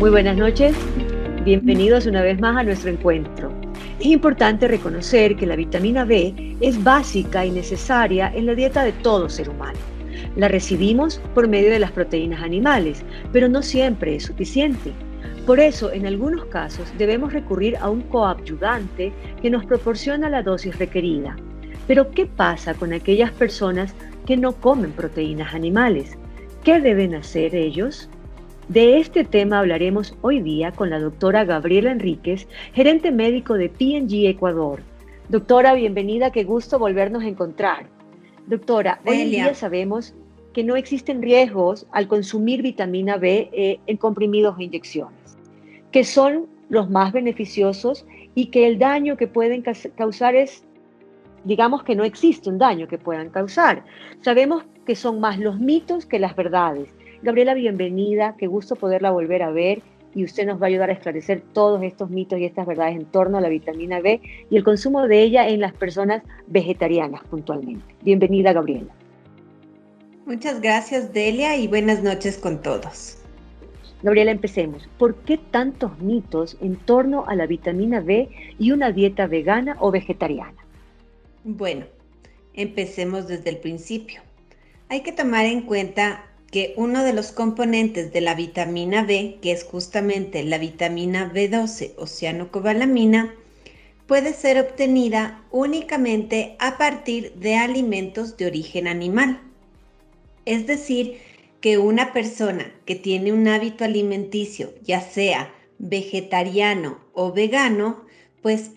Muy buenas noches, bienvenidos una vez más a nuestro encuentro. Es importante reconocer que la vitamina B es básica y necesaria en la dieta de todo ser humano. La recibimos por medio de las proteínas animales, pero no siempre es suficiente. Por eso, en algunos casos, debemos recurrir a un coadyuvante que nos proporciona la dosis requerida. Pero, ¿qué pasa con aquellas personas que no comen proteínas animales? ¿Qué deben hacer ellos? De este tema hablaremos hoy día con la doctora Gabriela Enríquez, gerente médico de PNG Ecuador. Doctora, bienvenida, qué gusto volvernos a encontrar. Doctora, hoy en día sabemos que no existen riesgos al consumir vitamina B eh, en comprimidos o inyecciones, que son los más beneficiosos y que el daño que pueden causar es, digamos que no existe un daño que puedan causar. Sabemos que son más los mitos que las verdades Gabriela, bienvenida, qué gusto poderla volver a ver y usted nos va a ayudar a esclarecer todos estos mitos y estas verdades en torno a la vitamina B y el consumo de ella en las personas vegetarianas puntualmente. Bienvenida, Gabriela. Muchas gracias, Delia, y buenas noches con todos. Gabriela, empecemos. ¿Por qué tantos mitos en torno a la vitamina B y una dieta vegana o vegetariana? Bueno, empecemos desde el principio. Hay que tomar en cuenta que uno de los componentes de la vitamina B, que es justamente la vitamina B12 o cianocobalamina, puede ser obtenida únicamente a partir de alimentos de origen animal. Es decir, que una persona que tiene un hábito alimenticio, ya sea vegetariano o vegano, pues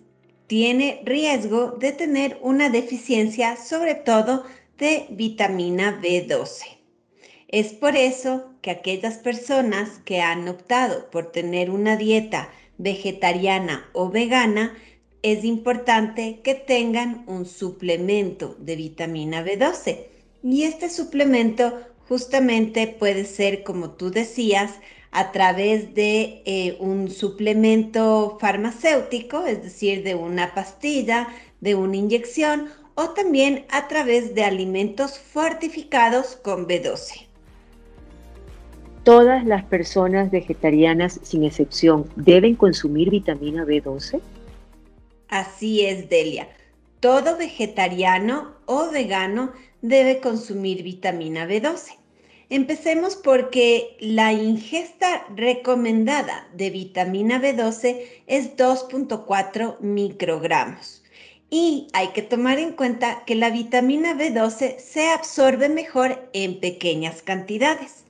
tiene riesgo de tener una deficiencia sobre todo de vitamina B12. Es por eso que aquellas personas que han optado por tener una dieta vegetariana o vegana, es importante que tengan un suplemento de vitamina B12. Y este suplemento justamente puede ser, como tú decías, a través de eh, un suplemento farmacéutico, es decir, de una pastilla, de una inyección, o también a través de alimentos fortificados con B12 todas las personas vegetarianas, sin excepción, deben consumir vitamina B12? Así es, Delia. Todo vegetariano o vegano debe consumir vitamina B12. Empecemos porque la ingesta recomendada de vitamina B12 es 2.4 microgramos. Y hay que tomar en cuenta que la vitamina B12 se absorbe mejor en pequeñas cantidades.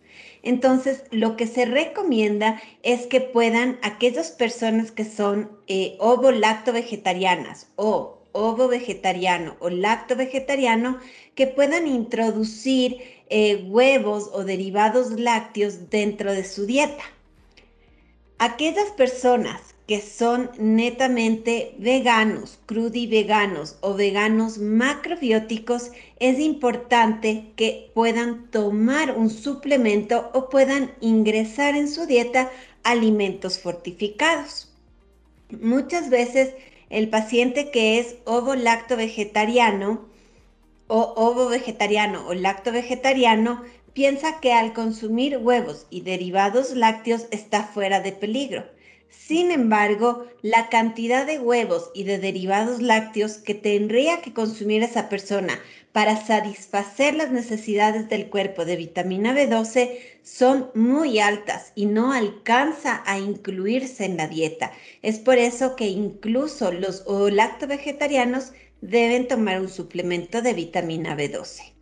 Entonces, lo que se recomienda es que puedan aquellas personas que son eh, ovo-lacto vegetarianas o ovo vegetariano o lacto vegetariano, que puedan introducir eh, huevos o derivados lácteos dentro de su dieta. Aquellas personas que son netamente veganos, crudiveganos o veganos macrobióticos, es importante que puedan tomar un suplemento o puedan ingresar en su dieta alimentos fortificados. Muchas veces el paciente que es ovo-lacto vegetariano o ovo vegetariano o lacto vegetariano piensa que al consumir huevos y derivados lácteos está fuera de peligro sin embargo, la cantidad de huevos y de derivados lácteos que tendría que consumir esa persona para satisfacer las necesidades del cuerpo de vitamina B12 son muy altas y no alcanza a incluirse en la dieta. Es por eso que incluso los lacto vegetarianos deben tomar un suplemento de vitamina B12.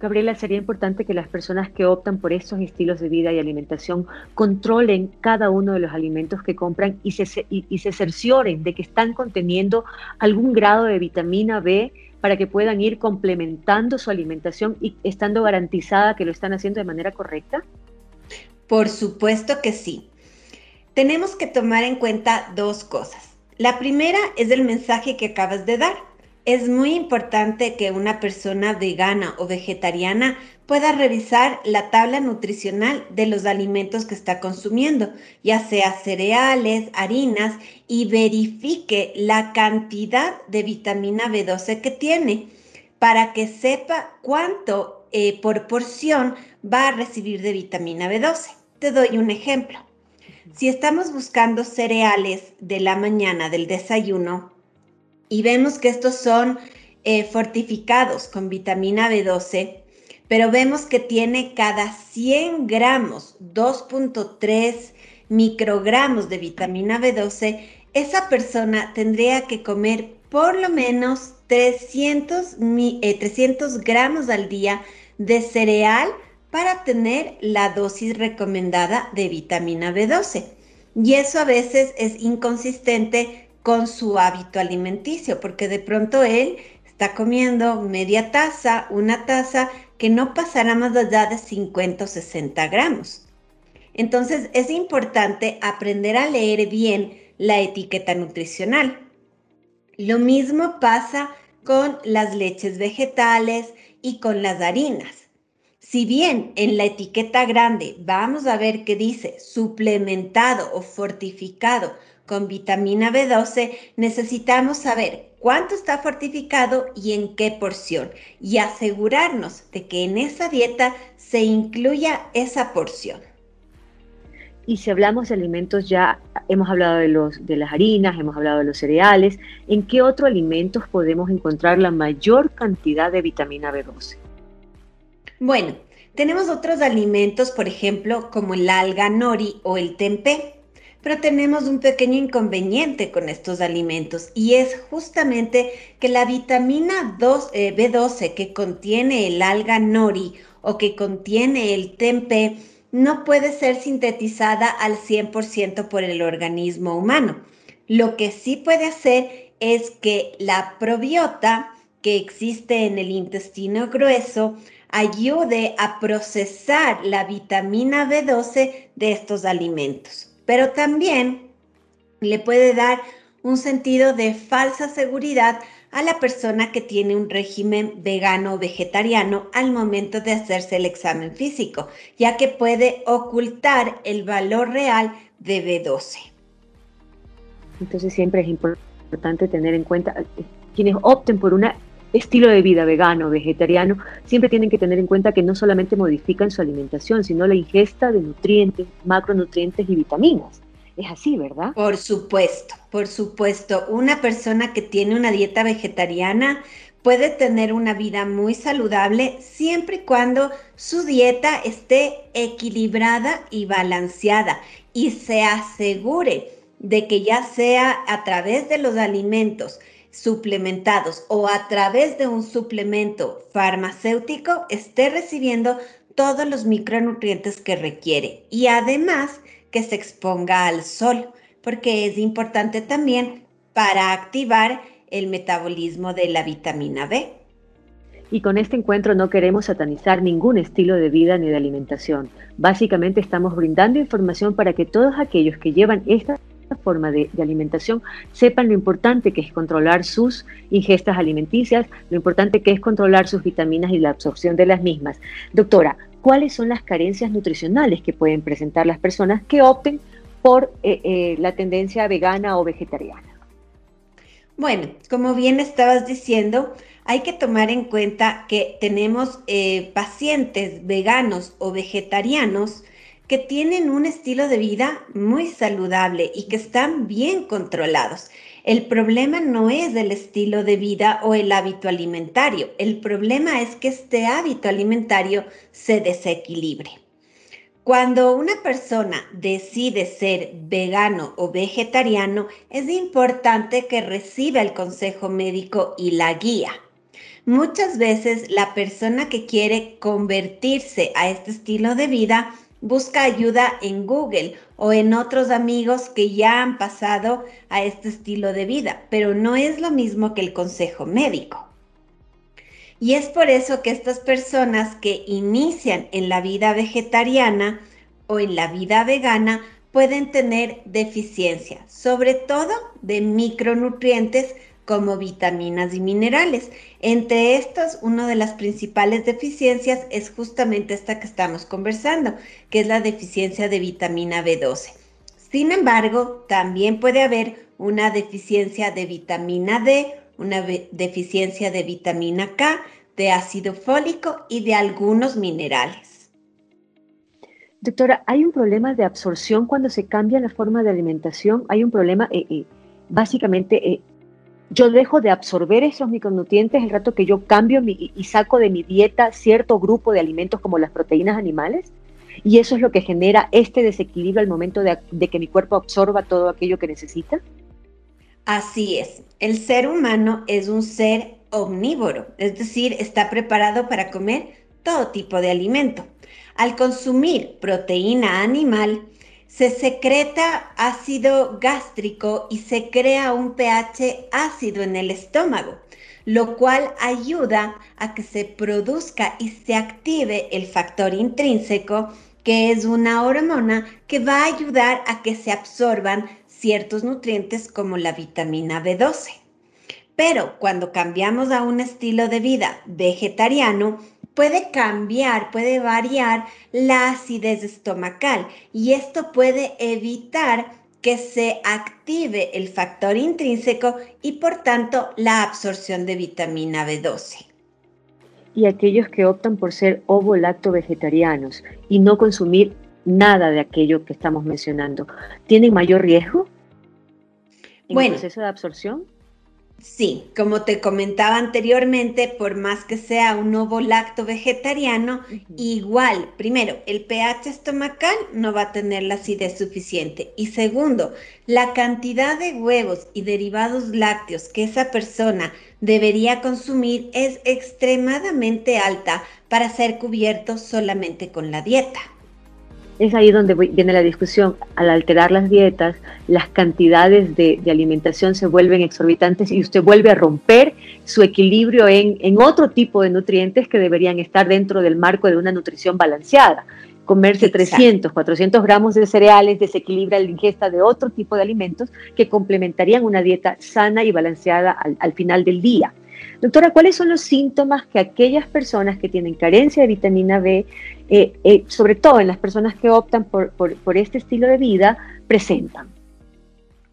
Gabriela, sería importante que las personas que optan por estos estilos de vida y alimentación controlen cada uno de los alimentos que compran y se, cercioren de que están conteniendo algún grado de vitamina B para que puedan ir complementando su alimentación y estando garantizada que lo están haciendo de manera correcta? Por supuesto que sí. Tenemos que tomar en cuenta dos cosas. La primera es el mensaje que acabas de dar es muy importante que una persona vegana o vegetariana pueda revisar la tabla nutricional de los alimentos que está consumiendo, ya sea cereales, harinas, y verifique la cantidad de vitamina B12 que tiene para que sepa cuánto eh, por porción va a recibir de vitamina B12. Te doy un ejemplo. Si estamos buscando cereales de la mañana del desayuno y vemos que estos son eh, fortificados con vitamina B12, pero vemos que tiene cada 100 gramos 2.3 microgramos de vitamina B12, esa persona tendría que comer por lo menos 300, 300 eh, gramos al día de cereal para tener la dosis recomendada de vitamina B12. Y eso a veces es inconsistente con su hábito alimenticio, porque de pronto él está comiendo media taza, una taza, que no pasará más allá de 50 o 60 gramos. Entonces es importante aprender a leer bien la etiqueta nutricional. Lo mismo pasa con las leches vegetales y con las harinas. Si bien en la etiqueta grande vamos a ver que dice suplementado o fortificado con vitamina B12, necesitamos saber cuánto está fortificado y en qué porción y asegurarnos de que en esa dieta se incluya esa porción. Y si hablamos de alimentos, ya hemos hablado de, los, de las harinas, hemos hablado de los cereales. ¿En qué otros alimentos podemos encontrar la mayor cantidad de vitamina B12? Bueno, tenemos otros alimentos, por ejemplo, como el alga nori o el tempeh pero tenemos un pequeño inconveniente con estos alimentos y es justamente que la vitamina eh, B12 que contiene el alga nori o que contiene el tempe no puede ser sintetizada al 100% por el organismo humano. Lo que sí puede hacer es que la probiota que existe en el intestino grueso ayude a procesar la vitamina B12 de estos alimentos pero también le puede dar un sentido de falsa seguridad a la persona que tiene un régimen vegano o vegetariano al momento de hacerse el examen físico, ya que puede ocultar el valor real de B12. Entonces siempre es importante tener en cuenta eh, quienes opten por un estilo de vida vegano, vegetariano, siempre tienen que tener en cuenta que no solamente modifican su alimentación, sino la ingesta de nutrientes, macronutrientes y vitaminas. Es así, ¿verdad? Por supuesto, por supuesto. Una persona que tiene una dieta vegetariana puede tener una vida muy saludable siempre y cuando su dieta esté equilibrada y balanceada y se asegure de que ya sea a través de los alimentos suplementados o a través de un suplemento farmacéutico esté recibiendo todos los micronutrientes que requiere y además que se exponga al sol, porque es importante también para activar el metabolismo de la vitamina B. Y con este encuentro no queremos satanizar ningún estilo de vida ni de alimentación. Básicamente estamos brindando información para que todos aquellos que llevan esta forma de, alimentación sepan lo importante que es controlar sus ingestas alimenticias, lo importante que es controlar sus vitaminas y la absorción de las mismas. Doctora, ¿cuáles son las carencias nutricionales que pueden presentar las personas que opten por eh, eh, la tendencia vegana o vegetariana? Bueno, como bien estabas diciendo, hay que tomar en cuenta que tenemos eh, pacientes veganos o vegetarianos que tienen un estilo de vida muy saludable y que están bien controlados. El problema no es el estilo de vida o el hábito alimentario, el problema es que este hábito alimentario se desequilibre. Cuando una persona decide ser vegano o vegetariano, es importante que reciba el consejo médico y la guía. Muchas veces la persona que quiere convertirse a este estilo de vida Busca ayuda en Google o en otros amigos que ya han pasado a este estilo de vida, pero no es lo mismo que el consejo médico. Y es por eso que estas personas que inician en la vida vegetariana o en la vida vegana pueden tener deficiencia, sobre todo de micronutrientes como vitaminas y minerales. Entre estos, una de las principales deficiencias es justamente esta que estamos conversando, que es la deficiencia de vitamina B12. Sin embargo, también puede haber una deficiencia de vitamina D, una deficiencia de vitamina K, de ácido fólico y de algunos minerales. Doctora, ¿hay un problema de absorción cuando se cambia la forma de alimentación? ¿Hay un problema, eh, eh, básicamente, eh, yo dejo de absorber esos micronutrientes el rato que yo cambio y saco de mi dieta cierto grupo de alimentos como las proteínas animales? Y eso es lo que genera este desequilibrio al momento de, que mi cuerpo absorba todo aquello que necesita. Así es, el ser humano es un ser omnívoro, es decir, está preparado para comer todo tipo de alimento. Al consumir proteína animal, se secreta ácido gástrico y se crea un pH ácido en el estómago, lo cual ayuda a que se produzca y se active el factor intrínseco, que es una hormona que va a ayudar a que se absorban ciertos nutrientes como la vitamina B12. Pero cuando cambiamos a un estilo de vida vegetariano, puede cambiar, puede variar la acidez estomacal y esto puede evitar que se active el factor intrínseco y por tanto la absorción de vitamina B12. Y aquellos que optan por ser ovo-lacto vegetarianos y no consumir nada de aquello que estamos mencionando, ¿tienen mayor riesgo en el proceso de absorción? Sí, como te comentaba anteriormente, por más que sea un ovo lacto vegetariano, igual, primero, el pH estomacal no va a tener la acidez suficiente. Y segundo, la cantidad de huevos y derivados lácteos que esa persona debería consumir es extremadamente alta para ser cubierto solamente con la dieta es ahí donde viene la discusión. Al alterar las dietas, las cantidades de, alimentación se vuelven exorbitantes y usted vuelve a romper su equilibrio en, otro tipo de nutrientes que deberían estar dentro del marco de una nutrición balanceada. Comerse 300, 400 gramos de cereales desequilibra la ingesta de otro tipo de alimentos que complementarían una dieta sana y balanceada al final del día. Doctora, ¿cuáles son los síntomas que aquellas personas que tienen carencia de vitamina B, eh, eh, sobre todo en las personas que optan por, este estilo de vida, presentan?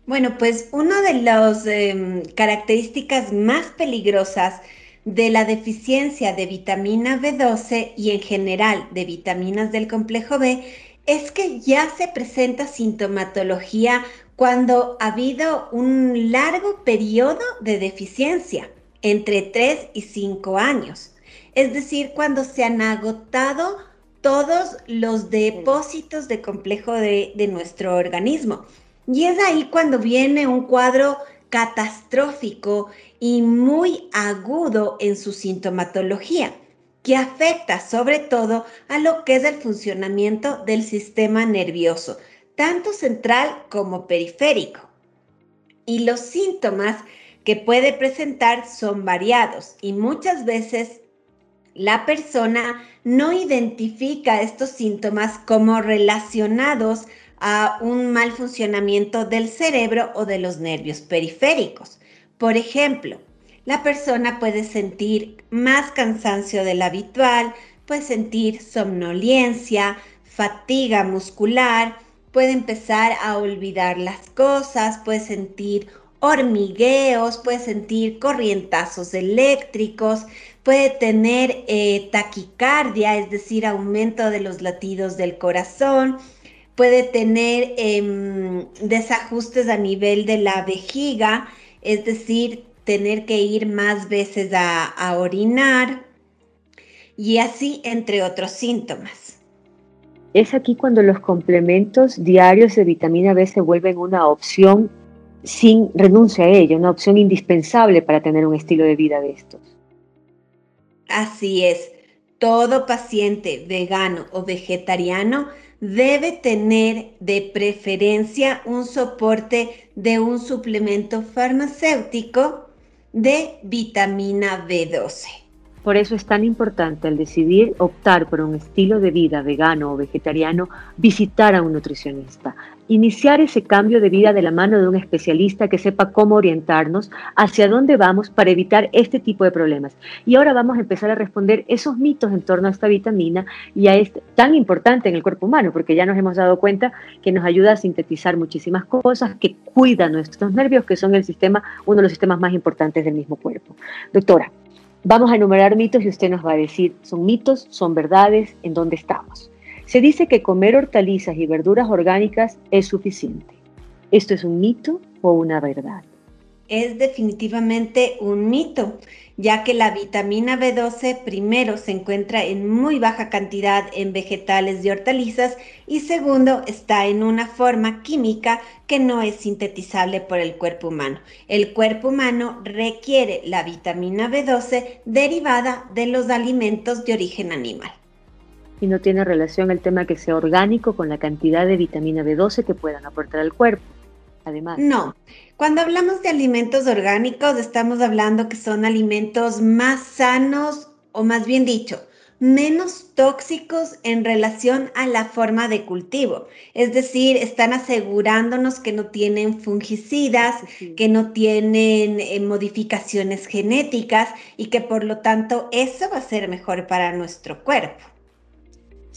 Bueno, pues una de las em, características más peligrosas de la deficiencia de vitamina B12 y en general de vitaminas del complejo B es que ya se presenta sintomatología cuando ha habido un largo periodo de deficiencia entre 3 y 5 años. Es decir, cuando se han agotado todos los depósitos de complejo de, de nuestro organismo. Y es ahí cuando viene un cuadro catastrófico y muy agudo en su sintomatología, que afecta sobre todo a lo que es el funcionamiento del sistema nervioso, tanto central como periférico. Y los síntomas que puede presentar son variados y muchas veces la persona no identifica estos síntomas como relacionados a un mal funcionamiento del cerebro o de los nervios periféricos. Por ejemplo, la persona puede sentir más cansancio del habitual, puede sentir somnolencia, fatiga muscular, puede empezar a olvidar las cosas, puede sentir hormigueos, puede sentir corrientazos eléctricos, puede tener eh, taquicardia, es decir, aumento de los latidos del corazón, puede tener em, desajustes a nivel de la vejiga, es decir, tener que ir más veces a orinar y así entre otros síntomas. Es aquí cuando los complementos diarios de vitamina B se vuelven una opción sin renuncia a ello, una opción indispensable para tener un estilo de vida de estos. Así es, todo paciente vegano o vegetariano debe tener de preferencia un soporte de un suplemento farmacéutico de vitamina B12. Por eso es tan importante al decidir optar por un estilo de vida vegano o vegetariano, visitar a un nutricionista, iniciar ese cambio de vida de la mano de un especialista que sepa cómo orientarnos hacia dónde vamos para evitar este tipo de problemas. Y ahora vamos a empezar a responder esos mitos en torno a esta vitamina y a este tan importante en el cuerpo humano, porque ya nos hemos dado cuenta que nos ayuda a sintetizar muchísimas cosas, que cuida nuestros nervios, que son el sistema, uno de los sistemas más importantes del mismo cuerpo. Doctora, Vamos a enumerar mitos y usted nos va a decir, ¿son mitos? ¿Son verdades? ¿En dónde estamos? Se dice que comer hortalizas y verduras orgánicas es suficiente. ¿Esto es un mito o una verdad? Es definitivamente un mito, ya que la vitamina B12 primero se encuentra en muy baja cantidad en vegetales y hortalizas y segundo está en una forma química que no es sintetizable por el cuerpo humano. El cuerpo humano requiere la vitamina B12 derivada de los alimentos de origen animal y no tiene relación el tema que sea orgánico con la cantidad de vitamina B12 que puedan aportar al cuerpo. Además. No, cuando hablamos de alimentos orgánicos estamos hablando que son alimentos más sanos o más bien dicho, menos tóxicos en relación a la forma de cultivo. Es decir, están asegurándonos que no tienen fungicidas, que no tienen eh, modificaciones genéticas y que por lo tanto eso va a ser mejor para nuestro cuerpo.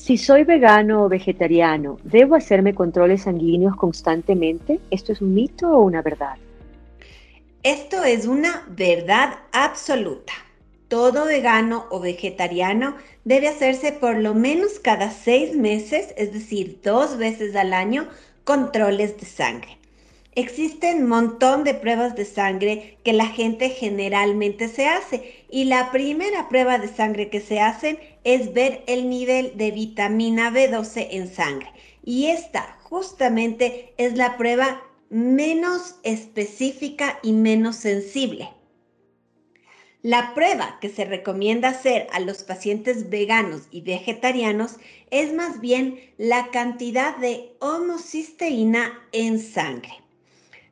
Si soy vegano o vegetariano, ¿debo hacerme controles sanguíneos constantemente? ¿Esto es un mito o una verdad? Esto es una verdad absoluta. Todo vegano o vegetariano debe hacerse por lo menos cada seis meses, es decir, dos veces al año, controles de sangre. Existen un montón de pruebas de sangre que la gente generalmente se hace y la primera prueba de sangre que se hacen es ver el nivel de vitamina B12 en sangre. Y esta justamente es la prueba menos específica y menos sensible. La prueba que se recomienda hacer a los pacientes veganos y vegetarianos es más bien la cantidad de homocisteína en sangre.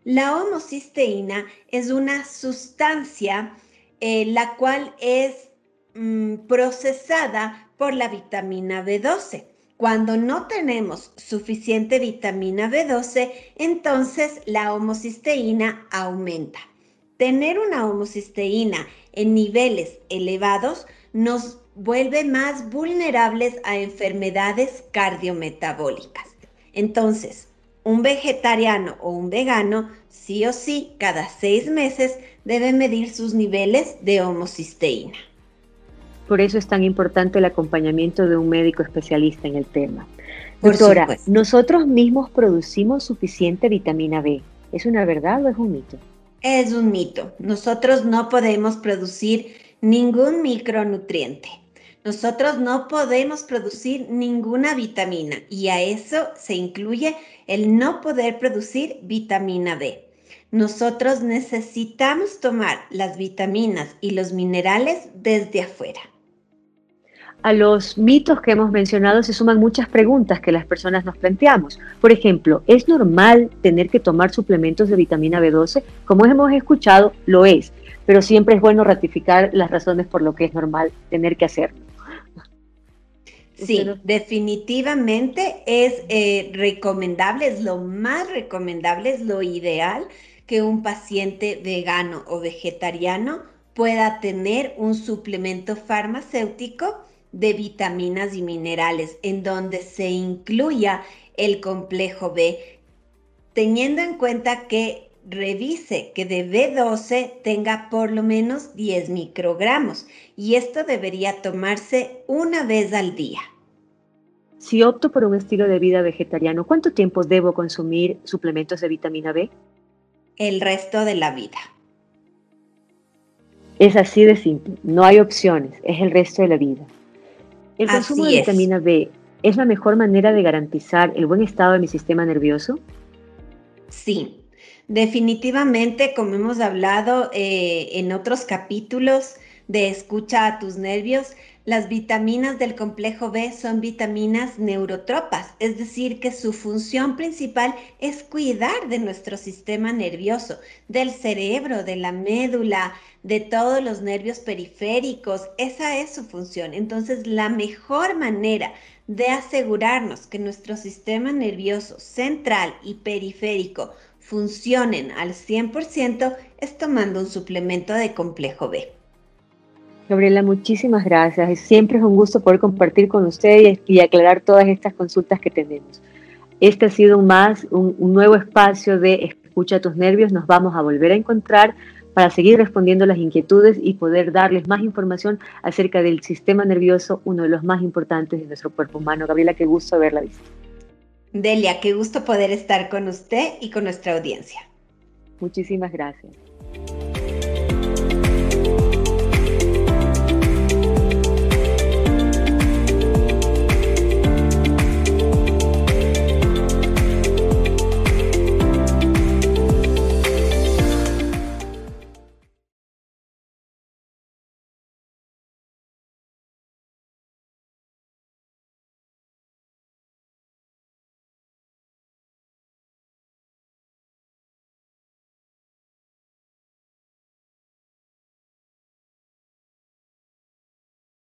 La homocisteína es una sustancia eh, la cual es mm, procesada por la vitamina B12. Cuando no tenemos suficiente vitamina B12, entonces la homocisteína aumenta. Tener una homocisteína en niveles elevados nos vuelve más vulnerables a enfermedades cardiometabólicas. Entonces, un vegetariano o un vegano, sí o sí, cada seis meses debe medir sus niveles de homocisteína. Por eso es tan importante el acompañamiento de un médico especialista en el tema. Doctora, nosotros mismos producimos suficiente vitamina B. ¿Es una verdad o es un mito? Es un mito. Nosotros no podemos producir ningún micronutriente. Nosotros no podemos producir ninguna vitamina y a eso se incluye el no poder producir vitamina D. Nosotros necesitamos tomar las vitaminas y los minerales desde afuera. A los mitos que hemos mencionado se suman muchas preguntas que las personas nos planteamos. Por ejemplo, ¿es normal tener que tomar suplementos de vitamina B12? Como hemos escuchado, lo es, pero siempre es bueno ratificar las razones por lo que es normal tener que hacerlo. Sí, definitivamente es eh, recomendable, es lo más recomendable, es lo ideal que un paciente vegano o vegetariano pueda tener un suplemento farmacéutico de vitaminas y minerales en donde se incluya el complejo B, teniendo en cuenta que revise que de B12 tenga por lo menos 10 microgramos y esto debería tomarse una vez al día. Si opto por un estilo de vida vegetariano, ¿cuánto tiempo debo consumir suplementos de vitamina B? El resto de la vida. Es así de simple, no hay opciones, es el resto de la vida. ¿El consumo de vitamina B es la mejor manera de garantizar el buen estado de mi sistema nervioso? Sí, definitivamente, como hemos hablado eh, en otros capítulos de Escucha a tus nervios, las vitaminas del complejo B son vitaminas neurotropas, es decir, que su función principal es cuidar de nuestro sistema nervioso, del cerebro, de la médula, de todos los nervios periféricos. Esa es su función. Entonces, la mejor manera de asegurarnos que nuestro sistema nervioso central y periférico funcionen al 100% es tomando un suplemento de complejo B. Gabriela, muchísimas gracias. Siempre es un gusto poder compartir con ustedes y aclarar todas estas consultas que tenemos. Este ha sido más un, un nuevo espacio de Escucha tus nervios. Nos vamos a volver a encontrar para seguir respondiendo las inquietudes y poder darles más información acerca del sistema nervioso, uno de los más importantes de nuestro cuerpo humano. Gabriela, qué gusto haberla visto. Delia, qué gusto poder estar con usted y con nuestra audiencia. Muchísimas gracias.